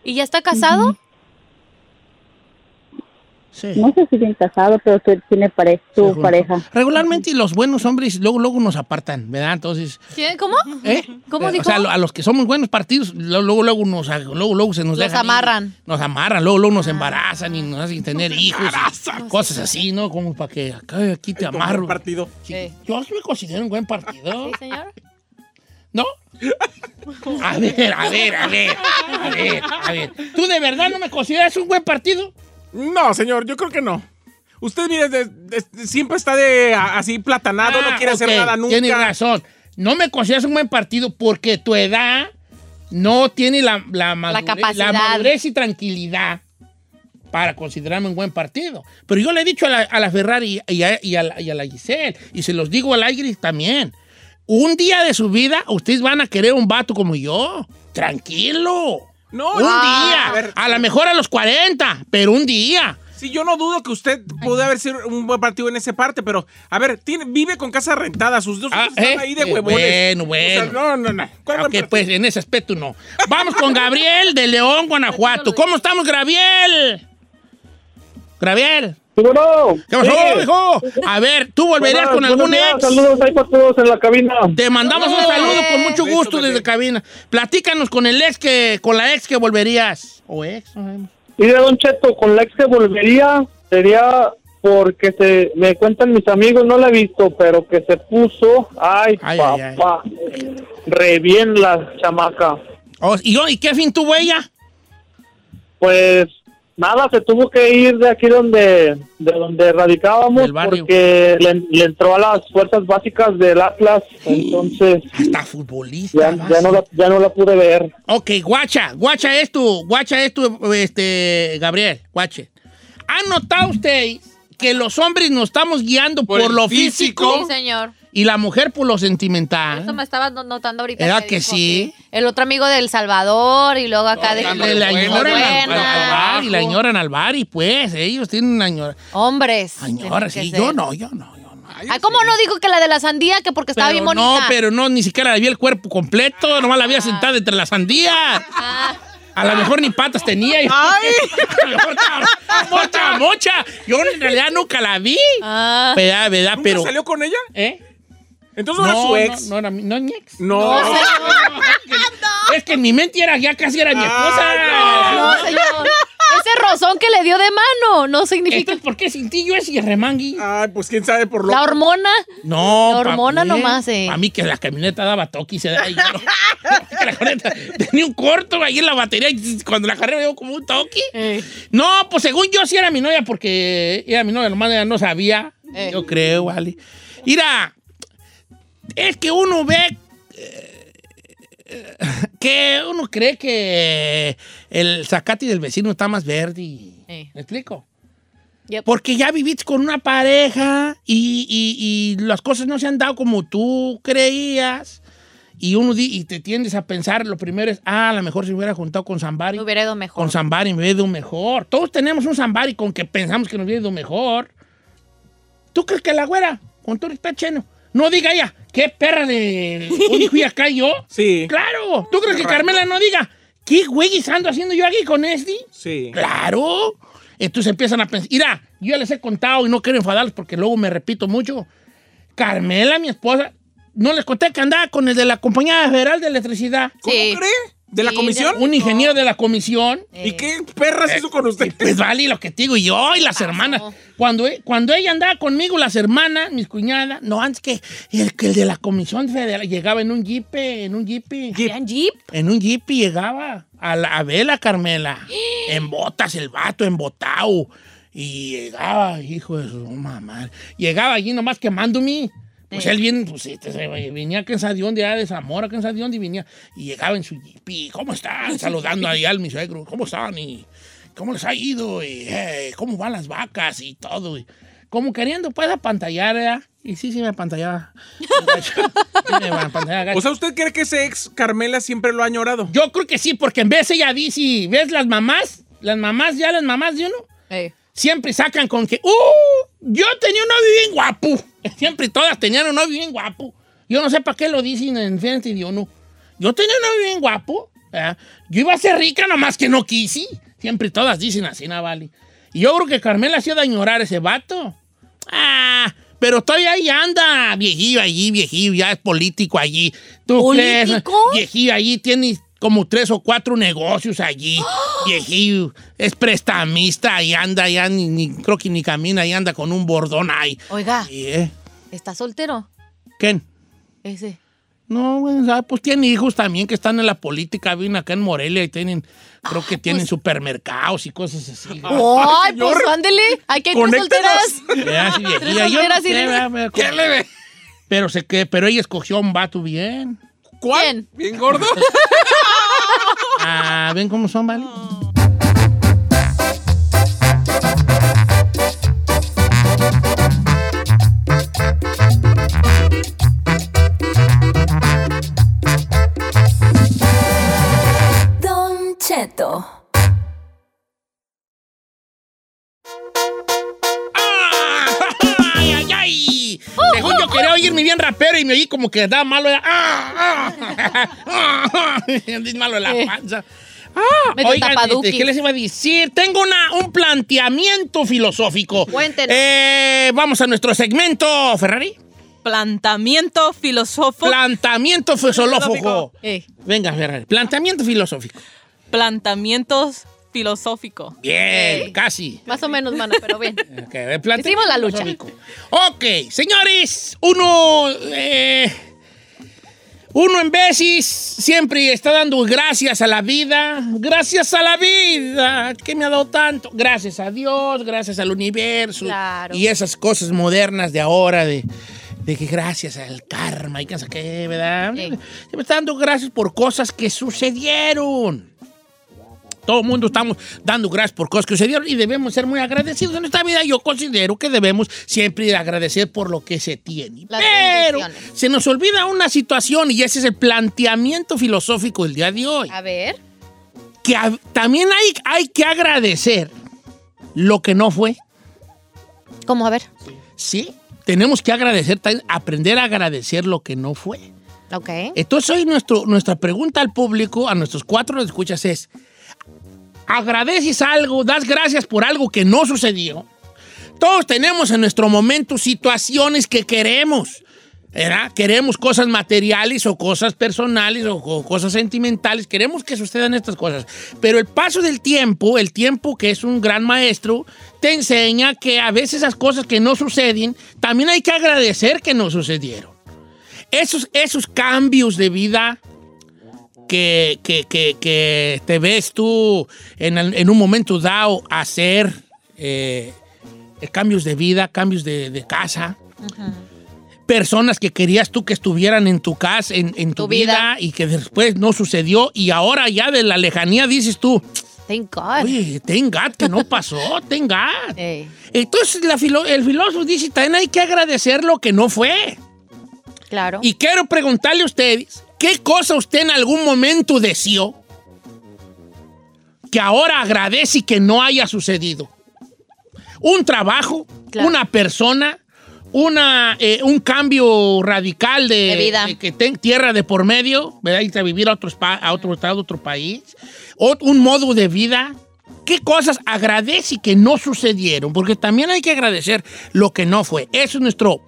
¿Y ya está casado? Sí. No sé si bien casado, pero tiene pare Se su juntó. pareja. Regularmente los buenos hombres luego, luego nos apartan, ¿verdad? Entonces, ¿Quién? ¿Cómo? ¿eh? ¿Cómo Eh, dijo? O sea, a los que somos buenos partidos, luego, luego, nos, luego, luego se nos Los dejan ir. amarran. Nos amarran, luego, luego nos embarazan y nos hacen tener hijos. y <laughs> cosas así, ¿no? Como para que acá, aquí te amarro. partido. Sí. Yo me considero un buen partido. Sí, señor. ¿No? A ver, a ver, a ver, a ver, a ver. ¿Tú de verdad no me consideras un buen partido? No, señor, yo creo que no. Usted, mire, de- de- siempre está de a- así platanado, no Ah, quiere hacer ok, nada nunca. Tienes razón. No me consideras un buen partido porque tu edad no tiene la, la, madurez, capacidad. madurez y tranquilidad para considerarme un buen partido. Pero yo le he dicho a la, a la Ferrari y a, y a la, y a la Giselle, y se los digo al aire también. Un día de su vida, ustedes van a querer un vato como yo. Tranquilo. No, un no. día. A ver. A lo mejor a los 40, pero un día. Sí, yo no dudo que usted puede haber sido un buen partido en esa parte, pero, a ver, tiene, vive con casa rentada, sus dos hijos ¿eh? están ahí de Eh, huevones. bueno, O bueno. sea, no, no, no. ¿Cuál buen Ok, partido? pues en ese aspecto no. Vamos con Gabriel de León, <laughs> Guanajuato. ¿Cómo estamos, Gabriel? Gabriel. ¿Qué pasó, hijo? A ver, ¿tú volverías con algún ex? Saludos ahí para todos en la cabina. Te mandamos un saludo con mucho gusto desde cabina. Platícanos con el ex que, con la ex que volverías. O ex, no sabemos. Y de Don Cheto, con la ex que volvería sería porque se me cuentan mis amigos, no la he visto, pero que se puso, ay, Ay, ay, papá, re bien la chamaca. Oh, ¿y, ¿Y qué fin tuvo ella? Pues nada, se tuvo que ir de aquí donde de donde radicábamos porque le, le entró a las fuerzas básicas del Atlas, entonces Hasta futbolista. ya, no la, ya no la pude ver. Ok, guacha, guacha es tu, guacha es tu, este, Gabriel, guache. ¿Han notado ustedes que los hombres nos estamos guiando por, lo físico. físico, Sí, señor. y la mujer por lo Eso sentimental? me estaba no- notando ahorita. ¿Verdad que dijo, sí? El otro amigo del Salvador y luego acá de... La añoran al, bar y la añoran al bar y pues ellos tienen una añora. Hombres. Añora, sí, yo no, yo no, yo no. Ah, ¿cómo no dijo que la de la sandía? Que porque estaba Pero bien bonita. no, pero no, ni siquiera le vi el cuerpo completo, nomás la había sentada entre las sandías. Ah, A lo mejor ni patas tenía. y- ¡Ay! <laughs> A lo mejor estaba- a lo mejor estaba mocha. Yo en realidad nunca la vi. ah. ¿Verdad, verdad? ¿Nunca Pero. salió con ella? ¿Eh? Entonces no, era su ex. No, no era mi, no es mi ex. No. <laughs> Es que en mi mente era, ya casi era mi esposa. No, señor. Ese rozón que le dio de mano no significa... Entonces, ¿por qué sentí yo ese remangui? Ay, pues quién sabe por lo. La hormona. No, La hormona mí, nomás, eh. A mí que la camioneta daba toque y se daba. y yo no- <laughs> que la camioneta tenía un corto ahí en la batería y cuando la carrera dio como un toque. Eh. No, pues según yo sí era mi novia porque era mi novia, nomás ella no sabía. Eh. Yo creo, vale. Mira, es que uno ve eh, que uno cree que el zacate del vecino está más verde. y-. ¿Me explico? Yep. Porque ya viviste con una pareja y, y- y las cosas no se han dado como tú creías. Y uno y te tiendes a pensar, lo primero es, ah, a lo mejor si me hubiera juntado con Zambari. Me hubiera ido mejor. Con Zambari me hubiera ido mejor. Todos tenemos un Zambari con que pensamos que nos hubiera ido mejor. ¿Tú crees que la güera, con todo está cheno, no diga ella, qué perra de... Hoy fui acá yo. Sí. Claro. ¿Tú crees que Carmela no diga, qué güey ando haciendo yo aquí con este? Sí. Claro. Entonces empiezan a pensar, mira, yo ya les he contado y no quiero enfadarlos porque luego me repito mucho. Carmela, mi esposa, no les conté que andaba con el de la Compañía Federal de Electricidad. ¿Cómo cree? ¿De la Sí, comisión? Un ingeniero de la comisión. ¿Y qué perras hizo con usted? Pues vale lo que te digo yo y las hermanas. Cuando, e- cuando ella andaba conmigo, las hermanas, mis cuñadas, no, antes que el, que el de la Comisión Federal llegaba en un jeep, en un jeep. ¿Vean Jeep? En un jeep llegaba a, la, a vela, Carmela. en botas, el vato, embotado. Y llegaba, hijo de su mamá. Llegaba allí nomás quemándome. Pues él viene, pues este, venía que de allá de Zamora, que Sadión y venía. Y llegaba en su jeep. y, ¿Cómo están? <laughs> Saludando ahí al mi suegro. ¿Cómo están? Y ¿cómo les ha ido? Y, eh, ¿Cómo van las vacas? Y todo. Y, como queriendo, pues, apantallar, ¿verdad? Y sí, sí me apantallaba. <laughs> Sí me apantallaba gacho. O sea, ¿usted cree que ese ex Carmela siempre lo ha añorado? Yo creo que sí, porque en vez ella dice, ¿ves las mamás? Las mamás, ya las mamás de uno, Ey. Siempre sacan con que, ¡uh! Yo tenía un novio bien guapo. <laughs> Siempre todas tenían un novio bien guapo. Yo no sé para qué lo dicen en frente de uno. Yo tenía un novio bien guapo. ¿verdad? Yo iba a ser rica, nomás que no quise. Siempre todas dicen así, ¿no, vale? Y yo creo que Carmela hacía de añorar ese vato. Ah, pero todavía ahí anda, viejillo allí, viejillo, ya es político allí. ¿Tú crees? ¿Político? Viejillo allí tiene como tres o cuatro negocios allí. <gasps> Viejillo, es prestamista y anda, ya ni, ni- creo que ni camina y anda con un bordón ahí. Oiga, Y, eh, ¿está soltero? ¿Quién? Ese. No, pues tiene hijos también que están en la política, viven acá en Morelia y tienen, creo que tienen supermercados y cosas así. ¡Ay, pues ándele! Aquí hay tres Conéctenos. solteras. <laughs> ¿Qué le ve? Pero, se que, pero ella escogió un vato bien. ¿Quién? ¿Bien gordo? <laughs> Ah, ¿ven cómo son, vale? Oírme bien rapero y me oí como que da malo. de- ¡Ah! ¡Ah! ¡Ah! <laughs> Malo de la Eh. panza. Medio Oigan, este, ¿qué les iba a decir? Tengo una, un planteamiento filosófico. Cuéntenos. Eh, vamos a nuestro segmento, Ferrari. Plantamiento filosófico. Planteamiento filosófico. Ey. Venga, Ferrari. Planteamiento filosófico. Plantamientos filosófico. Bien, casi. Más o menos, mana, pero bien. <laughs> Ok, el planteamiento Hicimos la lucha. Ok, señores, uno. eh, uno en veces siempre está dando gracias a la vida. Gracias a la vida que me ha dado tanto. Gracias a Dios, gracias al universo. Claro. Y esas cosas modernas de ahora de. De que gracias al karma y que ¿verdad? Sí. Siempre está dando gracias por cosas que sucedieron. Todo el mundo estamos dando gracias por cosas que sucedieron y debemos ser muy agradecidos en esta vida. Yo considero que debemos siempre agradecer por lo que se tiene. Las Pero se nos olvida una situación y ese es el planteamiento filosófico del día de hoy. A ver. Que a- también hay, hay que agradecer lo que no fue. ¿Cómo? A ver. Sí, tenemos que agradecer, aprender a agradecer lo que no fue. Ok. Entonces hoy nuestro, nuestra pregunta al público, a nuestros cuatro escuchas es, ¿agradeces algo, das gracias por algo que no sucedió? Todos tenemos en nuestro momento situaciones que queremos. ¿verdad? Queremos cosas materiales o cosas personales o, cosas sentimentales. Queremos que sucedan estas cosas. Pero el paso del tiempo, el tiempo que es un gran maestro, te enseña que a veces esas cosas que no suceden, también hay que agradecer que no sucedieron esos, esos cambios de vida que, que- que- que te ves tú en, el- en un momento dado hacer eh, eh, cambios de vida, cambios de, de casa, personas que querías tú que estuvieran en tu casa, en, en tu, Tu vida. vida. y que después no sucedió y ahora ya de la lejanía dices tú, Thank God. oye, ten God, que no pasó, ten God. <laughs> Ey, Entonces la filo- el filósofo dice, también hay que agradecer lo que no fue. claro. Y quiero preguntarle a ustedes, ¿qué cosa usted en algún momento deseó que ahora agradece y que no haya sucedido? ¿Un trabajo? Claro. ¿Una persona? una, eh, un cambio radical de, De vida. que ten tierra de por medio, ¿verdad? Irte a vivir a otro, a otro estado, a otro país, o- un modo de vida. ¿Qué cosas agradece que no sucedieron? Porque también hay que agradecer lo que no fue. Eso es nuestro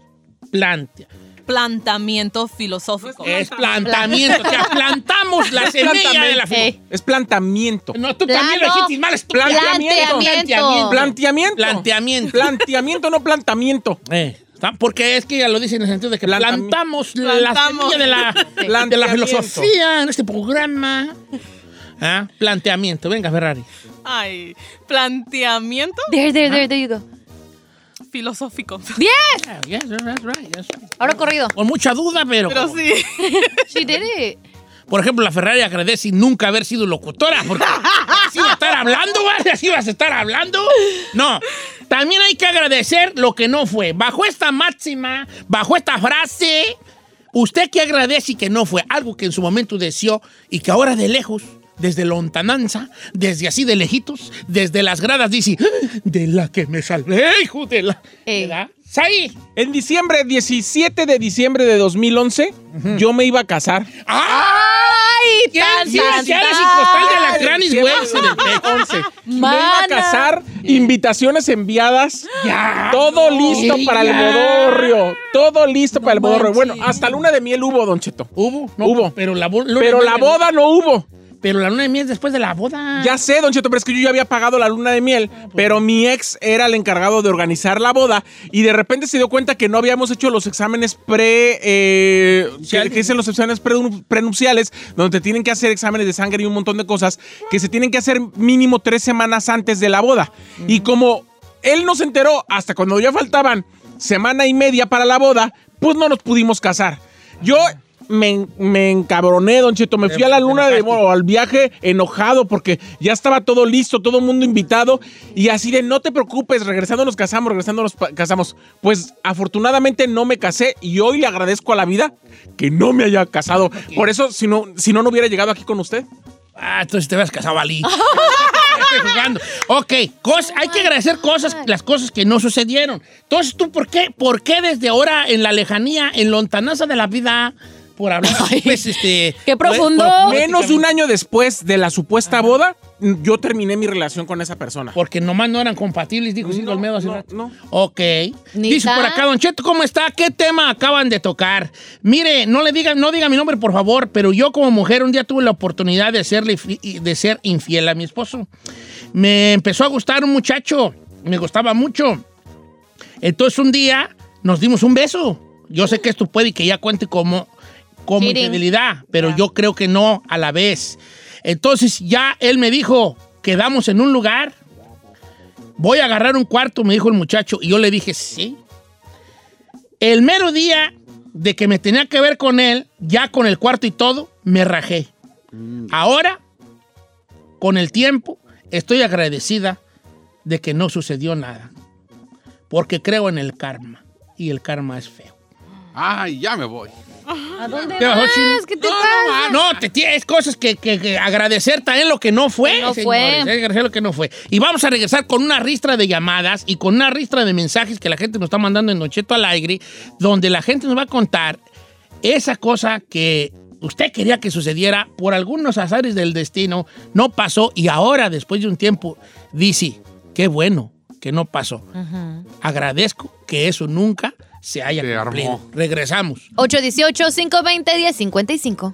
plante. Plantamiento filosófico. Es plantamiento. O sea, <laughs> plantamos la semilla de la Eh, Es plantamiento. No, tú también lo dijiste mal. estúpido. Planteamiento. Planteamiento. Planteamiento. Planteamiento, no plantamiento. Eh, porque es que ya lo dice en el sentido de que plantamos, la semilla de la, <laughs> de la Planteamiento. filosofía en este programa. Ah, Planteamiento. Venga, Ferrari. Ay, planteamiento There, there, there, there you go. Filosófico. <laughs> ¡Bien! Ah, yes, that's right, yes. Ahora corrido. Con mucha duda, pero... Pero sí. She did it. Por ejemplo, la Ferrari agradece nunca haber sido locutora, porque <laughs> así va a estar hablando, ¿vale? Así vas a estar hablando. No, también hay que agradecer lo que no fue. Bajo esta máxima, bajo esta frase, usted que agradece y que no fue algo que en su momento deseó y que ahora de lejos, desde lontananza, desde así de lejitos, desde las gradas dice, "Ah, de la que me salvé, hijo de la... ¿Verdad? ¡Sai! En diciembre, 17 de diciembre de 2011, yo me iba a casar. ¡Ay! ¿Quién? tan, Sí, tan, si eres tan. y costal de alacranes, güey. 11. Me iba a casar, invitaciones enviadas, Ya. todo listo para el bodorrio, todo listo para el bodorrio. Bueno, hasta luna de miel hubo, Don Cheto. Hubo, no, Hubo. Pero la, Pero boda no hubo. Pero la luna de miel es después de la boda. Ya sé, Don Cheto, pero es que yo ya había pagado la luna de miel, pero mi ex era el encargado de organizar la boda y de repente se dio cuenta que no habíamos hecho los exámenes pre... eh, que, que dicen los exámenes pre- prenupciales, donde te tienen que hacer exámenes de sangre y un montón de cosas que se tienen que hacer mínimo tres semanas antes de la boda. Y como él no se enteró hasta cuando ya faltaban semana y media para la boda, pues no nos pudimos casar. Yo... Me, me encabroné, Don Cheto. Me fui a la luna de o al viaje enojado porque ya estaba todo listo, todo el mundo invitado y así de no te preocupes, regresando nos casamos, regresando nos casamos. Pues afortunadamente no me casé y hoy le agradezco a la vida que no me haya casado. Por eso, si no, si no, no hubiera llegado aquí con usted. Ah, entonces te habías casado Ali. <laughs> Estoy jugando. Ok, cos- hay que agradecer cosas, las cosas que no sucedieron. Entonces, ¿tú por qué, por qué desde ahora en la lejanía, en lontananza de la vida, por hablar, <laughs> pues, este... Qué profundo. por- Menos de un año después de la supuesta boda, yo terminé mi relación con esa persona. Porque nomás no eran compatibles, dijo Silvio Olmedo hace no, rato. no. Ok. Ni Dice por acá, Don Cheto, ¿cómo está? ¿Qué tema acaban de tocar? Mire, no le digan, no diga mi nombre, por favor, pero yo como mujer un día tuve la oportunidad de, serle, de ser infiel a mi esposo. Me empezó a gustar un muchacho, me gustaba mucho. Entonces un día nos dimos un beso. Yo sé que esto puede que ya cuente como, como Cheating. infidelidad, pero yo creo que no a la vez. Entonces ya él me dijo, quedamos en un lugar, voy a agarrar un cuarto, me dijo el muchacho, y yo le dije, sí. El mero día de que me tenía que ver con él, ya con el cuarto y todo, me rajé. Ahora, con el tiempo, estoy agradecida de que no sucedió nada. Porque creo en el karma. Y el karma es feo. Ay, ya me voy. ¿A dónde ¿Qué bajó, vas? ¿Qué te no, pasa? No, no, te tienes cosas que, que- que agradecer también lo que no fue. Que no señores, fue. agradecer lo que no fue. Y vamos a regresar con una ristra de llamadas y con una ristra de mensajes que la gente nos está mandando en Nocheto al aire, donde la gente nos va a contar esa cosa que usted quería que sucediera por algunos azares del destino, no pasó y ahora, después de un tiempo, dice, qué bueno que no pasó. Agradezco que eso nunca se haya Se cumplido. armó. Regresamos. 818-520-1055.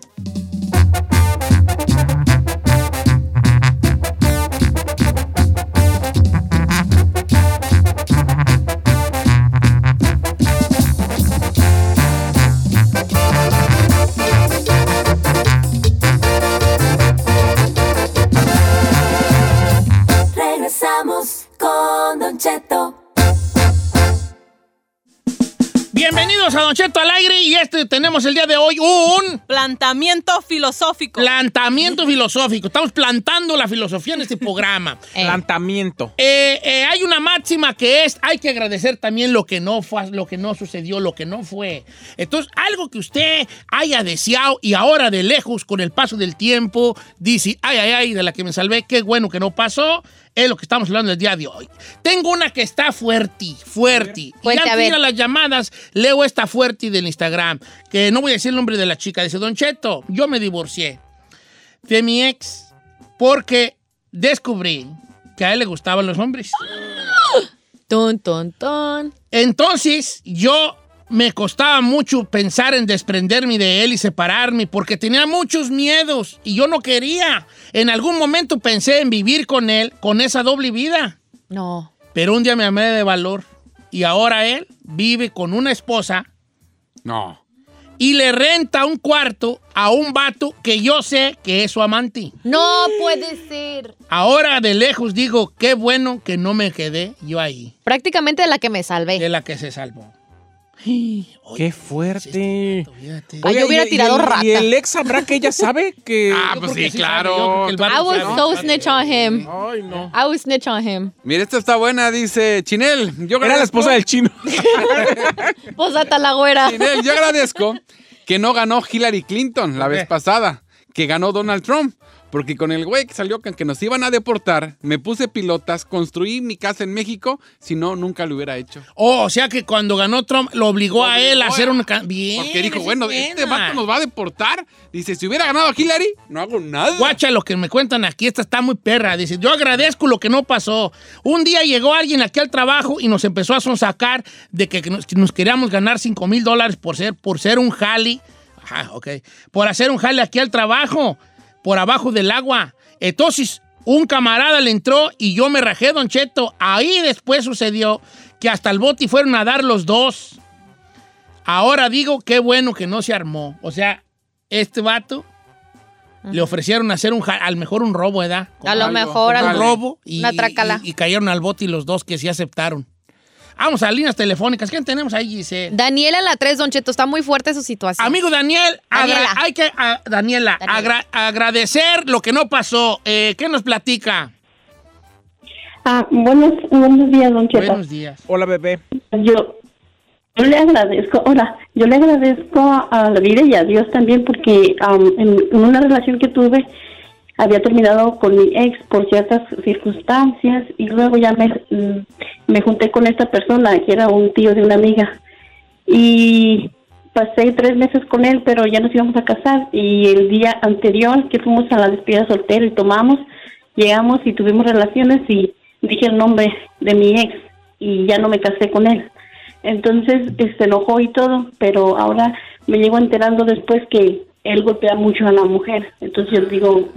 Bienvenidos a Don Cheto al aire y este tenemos el día de hoy un Plantamiento filosófico. plantamiento filosófico. Estamos plantando la filosofía en este programa. <laughs> Eh. Plantamiento. Eh, eh, hay una, ma- máxima que es, hay que agradecer también lo que no fue, lo que no sucedió, lo que no fue. Entonces, algo que usted haya deseado y ahora de lejos, con el paso del tiempo, dice, ay, ay, ay, de la que me salvé, qué bueno que no pasó, es lo que estamos hablando el día de hoy. Tengo una que está fuerte, fuerte. Y Cuente, antes de a las llamadas, leo esta fuerte del Instagram, que no voy a decir el nombre de la chica. Dice, Don Cheto, yo me divorcié de mi ex porque descubrí que a él le gustaban los hombres. <gasps> Ton, ton, ton. Entonces, yo me costaba mucho pensar en desprenderme de él y separarme porque tenía muchos miedos y yo no quería. En algún momento pensé en vivir con él, con esa doble vida. No. Pero un día me amé de valor y ahora él vive con una esposa No. y le renta un cuarto a un vato que yo sé que es su amante. No puede ser. Ahora de lejos digo, qué bueno que no me quedé yo ahí, Prácticamente de la que me salvé. de la que se salvó. <gasps> Qué fuerte. Fíjate. Ay, yo hubiera y- y tirado el- rata. ¿Y el ex sabrá que ella sabe que.? <laughs> Ah, Yo pues sí, yo claro. el I sabe. so snitch on him. Ay, no. I was snitch on him. Mira, esta está buena, dice Chinel. Yo Era la esposa del chino. <laughs> Posata la güera. Chinel, yo agradezco que no ganó Hillary Clinton la ¿Por vez pasada, que ganó Donald Trump. Porque con el güey que salió que que nos iban a deportar, me puse pilotas, construí mi casa en México, si no, nunca lo hubiera hecho. Oh, o sea que cuando ganó Trump lo obligó a él a hacer una... Bien. Porque dijo, bueno, buena. este vato nos va a deportar. Dice, si hubiera ganado Hillary, no hago nada. Guacha, lo que me cuentan aquí, esta está muy perra. Dice, yo agradezco lo que no pasó. Un día llegó alguien aquí al trabajo y nos empezó a sonsacar de que nos, que nos queríamos ganar 5 mil dólares por ser, por ser un jali. Ajá, ok. Por hacer un jale aquí al trabajo, por abajo del agua. Entonces, un camarada le entró y yo me rajé, Don Cheto. Ahí después sucedió que hasta el boti fueron a dar los dos. Ahora digo, qué bueno que no se armó. O sea, este vato le ofrecieron hacer un, ja- al mejor un robo, ¿verdad? A lo algo, mejor un algo. robo y, Una trácala. y- y cayeron al bote y los dos que sí aceptaron. Vamos a líneas telefónicas. ¿Quién tenemos ahí, Giselle? Daniela en la 3, Don Cheto, está muy fuerte su situación. Amigo Daniel, Daniela. hay que, a- Daniela, Daniela. agra- agradecer lo que no pasó. Eh, ¿Qué nos platica? Ah, buenos, buenos días, don Cheto. Buenos días. Hola, bebé. Yo, yo le agradezco, hola, yo le agradezco a la vida y a Dios también porque en, en una relación que tuve había terminado con mi ex por ciertas circunstancias y luego ya me, mm, me junté con esta persona que era un tío de una amiga y pasé tres meses con él pero ya nos íbamos a casar y el día anterior que fuimos a la despedida soltera y tomamos, llegamos y tuvimos relaciones y dije el nombre de mi ex y ya no me casé con él. Entonces eh, se enojó y todo, pero ahora me llego enterando después que él golpea mucho a la mujer. Entonces yo digo,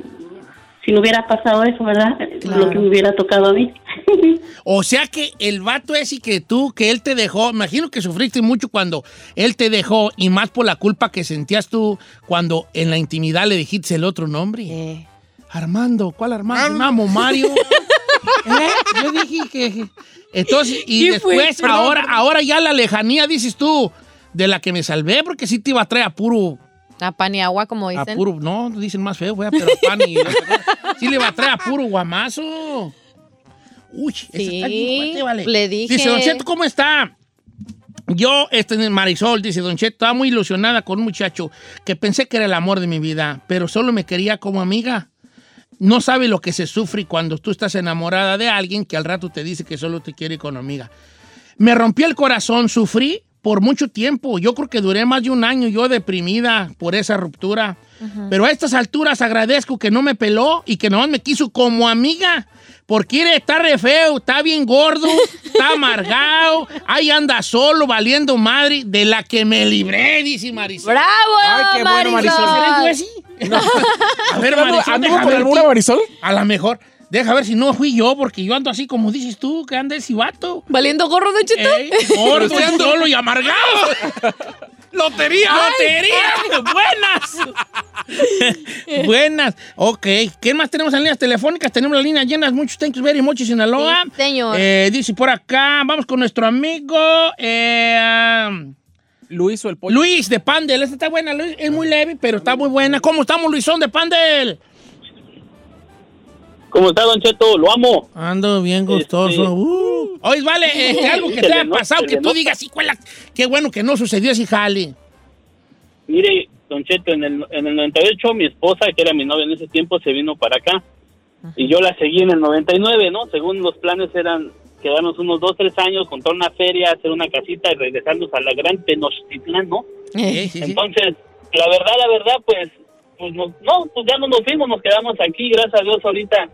si no hubiera pasado eso, ¿verdad? Lo que me hubiera tocado a mí. <laughs> O sea que el vato ese que tú, que él te dejó, imagino que sufriste mucho cuando él te dejó y más por la culpa que sentías tú cuando en la intimidad le dijiste el otro nombre. Eh. Armando, ¿cuál Armando? Me llamo Mario. <laughs> ¿Eh? Yo dije que... Entonces, y después, ahora, ahora ya la lejanía, dices tú, de la que me salvé, porque sí te iba a traer a puro... A pan y agua, como A dicen. puro, no, dicen más feo, güey, pero a pan y... sí le iba a traer a puro guamazo. Uy, esa está bien Sí, vale. le dije. Dice, Don Cheto, ¿cómo está? Yo, este Marisol, dice Don Cheto, estaba muy ilusionada con un muchacho que pensé que era el amor de mi vida, pero solo me quería como amiga. No sabe lo que se sufre cuando tú estás enamorada de alguien que al rato te dice que solo te quiere como amiga. Me rompió el corazón, sufrí por mucho tiempo. Yo creo que duré más de un año yo deprimida por esa ruptura. Pero a estas alturas agradezco que no me peló y que nomás me quiso como amiga. Porque está re feo, está bien gordo, está <laughs> amargado, ahí anda solo, valiendo madre, de la que me libré, dice Marisol. ¡Bravo, Ay, qué bueno, Marisol! ¿Seré yo así? <laughs> A ver, Marisol, ¿Anduvo con alguna. Marisol? A lo mejor. Deja ver si no fui yo, porque yo ando así como dices tú, que anda ese vato. ¿Valiendo gorro, Don Cheto? Ey, gordo, solo y amargado. <laughs> ¡Lotería! ¡Lotería! <laughs> ¡Buenas! <laughs> Buenas. Ok. ¿Qué más tenemos en líneas telefónicas? Tenemos las líneas llenas. Muchos thank you very much, Sinaloa. Sí, señor. Eh, dice por acá, vamos con nuestro amigo eh, Luis o el pollo. Luis de Pandel. Esta está buena, Luis. Es muy leve, pero está muy buena. ¿Cómo estamos, Luisón de Pandel? ¿Cómo está, Don Cheto? Lo amo. Ando bien gustoso. Este- Uh. Oye, vale, este, algo que te haya pasado, que tú digas, hijuela, qué bueno que no sucedió ese jale. Mire, Don Cheto, en el, en el 98 mi esposa, que era mi novia en ese tiempo, se vino para acá. Y yo la seguí en el 99, ¿no? Según los planes eran quedarnos unos dos, tres años, contar una feria, hacer una casita y regresarnos a la gran Tenochtitlán, ¿no? Sí, sí, sí. Entonces, la verdad, la verdad, pues, pues no, no, pues ya no nos fuimos, nos quedamos aquí, gracias a Dios ahorita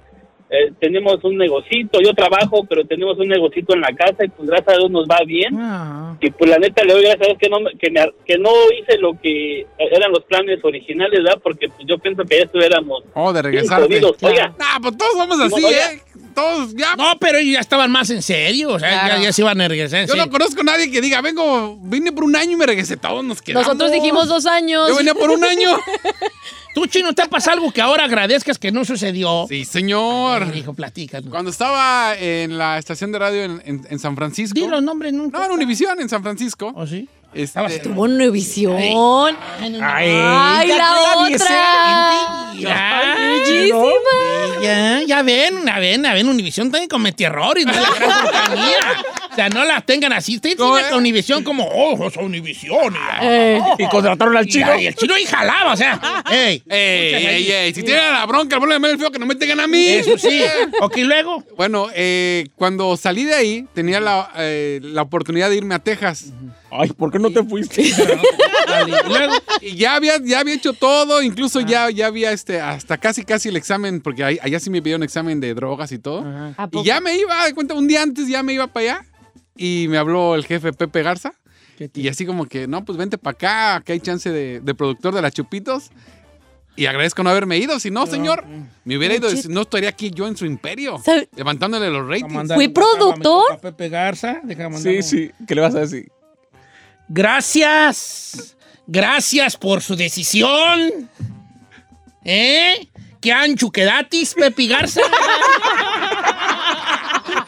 eh, tenemos un negocito, yo trabajo, pero tenemos un negocito en la casa y pues gracias a Dios nos va bien. Ah. Y pues la neta le doy gracias a Dios que no, que, me- que no hice lo que eran los planes originales, ¿verdad? Porque pues, yo pienso que ya estuviéramos Oh, de regresarte. jodidos. Oiga, pues todos somos así. ¿eh? Todos, ya. No, pero ellos ya estaban más en serio, o sea, Claro. ya, ya se iban a regresar. en Yo no conozco a nadie que diga, vengo, vine por un año y me regresé. Todos nos quedamos. Nosotros dijimos dos años. Yo venía por un año. <laughs> ¿Tú, Chino, te pasa algo que ahora agradezcas que no sucedió? Sí, señor. Hijo, platica. Cuando estaba en la estación de radio en, en- en San Francisco. Di los nombres, ¿no? No, en Univisión, en San Francisco. ¿Oh, sí? Este, Estabas tú. Tuvo Univisión. Ay, Ay, la otra. Ya, Bellísima. ya, ya ven, ya ven, ya ven, Univisión también comete errores, no es la gran compañía. O sea, no las tengan así. Ustedes ¿Cómo tienen es? a Univisión como, oh, es Univisión. y- Eh. Y contrataron al chino. Y el chino ahí jalaba, o sea, <laughs> ey. Ey, ey, ey, si tienen la bronca, el problema es el feo que no me tengan a mí. Eso sí. <laughs> Ok, luego. Bueno, eh, cuando salí de ahí, tenía la, eh, la oportunidad de irme a Texas. Ay, ¿por qué no te fuiste? <laughs> Y ya había, ya había hecho todo, incluso ya, ya había este, hasta casi casi el examen, porque ahí- allá sí me pidieron examen de drogas y todo. ¿A Y ya me iba, de cuenta, un día antes ya me iba para allá. Y me habló el jefe Pepe Garza. Y así como que, no, pues vente para acá, que hay chance de, de productor de las Chupitos. Y agradezco no haberme ido. Si no, señor, me hubiera ido. No estaría aquí yo en su imperio, ¿Sabe- levantándole los ratings. ¿Fui a productor? compa Pepe Garza. Sí, sí. ¿Qué le vas a decir? Gracias. Gracias por su decisión. ¿Eh? ¿Qué ancho quedatis, Pepe Garza? <laughs>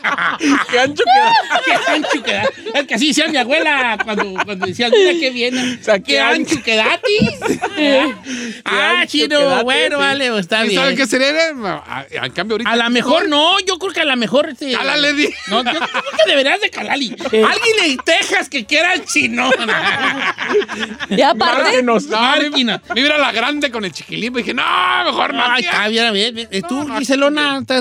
<laughs> ¿Qué ancho queda? ¿Qué ancho quedatis? Es que así decía mi abuela cuando, cuando decía, mira qué viene. sea, ¿Qué, ¿qué ancho quedatis? <laughs> ah, ancho chino, quedatis, bueno, sí. vale, pues, está ¿Y bien. saben qué sería? A- En cambio, ahorita. A lo mejor no, yo creo que a lo mejor. Este, Cálale, di. No, yo creo que deberías de calarle. <laughs> Alguien en Texas que quiera el chino. Y aparte, Márquenos. No, Máquina. me, me iba a la grande con el chiquilín. y dije, no, mejor no. Ay, tía". está bien, bien, bien. Eh, Tú, Giselona, te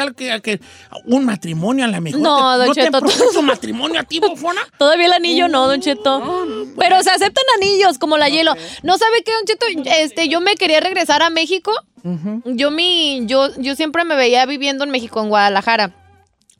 algo que, que un matrimonio a lo mejor. No, Don ¿No te Cheto, propuso matrimonio a ti, bofona? <laughs> todavía el anillo no, Don Cheto. Pero se aceptan anillos como la hielo. ¿No sabe qué, Don Cheto? Este, yo me quería regresar a México. Yo mi, yo, yo siempre me veía viviendo en México, en Guadalajara.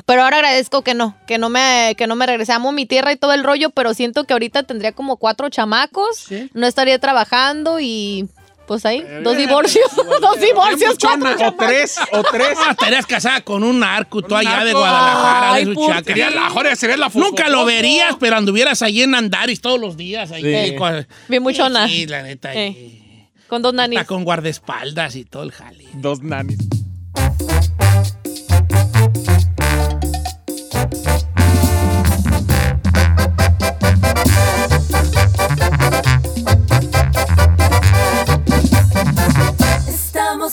Pero ahora agradezco que no, que no me, que no me regresé. Amo mi tierra y todo el rollo, pero siento que ahorita tendría como cuatro chamacos. Sí. No estaría trabajando y pues ahí, dos divorcios. <laughs> dos divorcios, cuatro O tres, o tres. Ah, estarías casada con un narco, tú allá de. Guadalajara, Ay, de su ¿por chacra. Sería la joder, sería la Nunca lo verías, pero anduvieras ahí en Andaris todos los días. Ahí, Sí. con- Bien muchona. Sí, la neta. Eh. Con dos nanis. Está con guardaespaldas y todo el jale. Dos nanis.